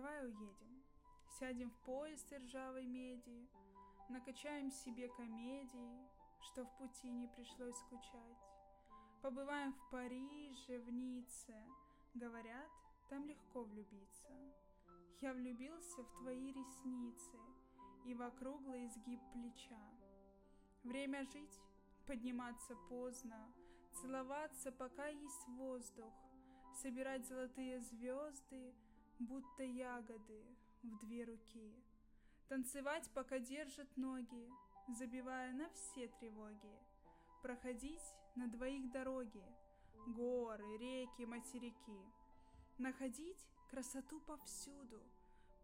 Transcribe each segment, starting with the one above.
Давай уедем, сядем в поезд ржавой меди, Накачаем себе комедий, что в пути не пришлось скучать. Побываем в Париже, в Ницце, говорят, там легко влюбиться. Я влюбился в твои ресницы и в округлый изгиб плеча. Время жить, подниматься поздно, целоваться, пока есть воздух, собирать золотые звезды, будто ягоды в две руки. Танцевать, пока держат ноги, забивая на все тревоги. Проходить на двоих дороги, горы, реки, материки. Находить красоту повсюду,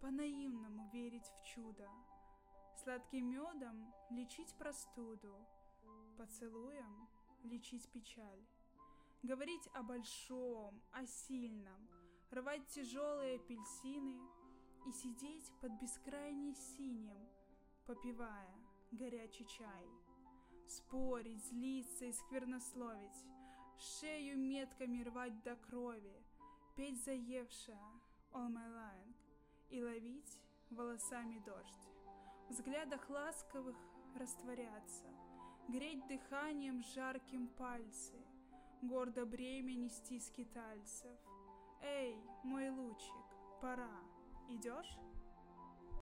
по-наивному верить в чудо. Сладким медом лечить простуду, поцелуем лечить печаль. Говорить о большом, о сильном, рвать тяжелые апельсины и сидеть под бескрайней синим, попивая горячий чай. Спорить, злиться и сквернословить, шею метками рвать до крови, петь заевшая All My Lying и ловить волосами дождь. В взглядах ласковых растворяться, греть дыханием жарким пальцы, гордо бремя нести скитальцев. Эй, мой лучик, пора, идешь?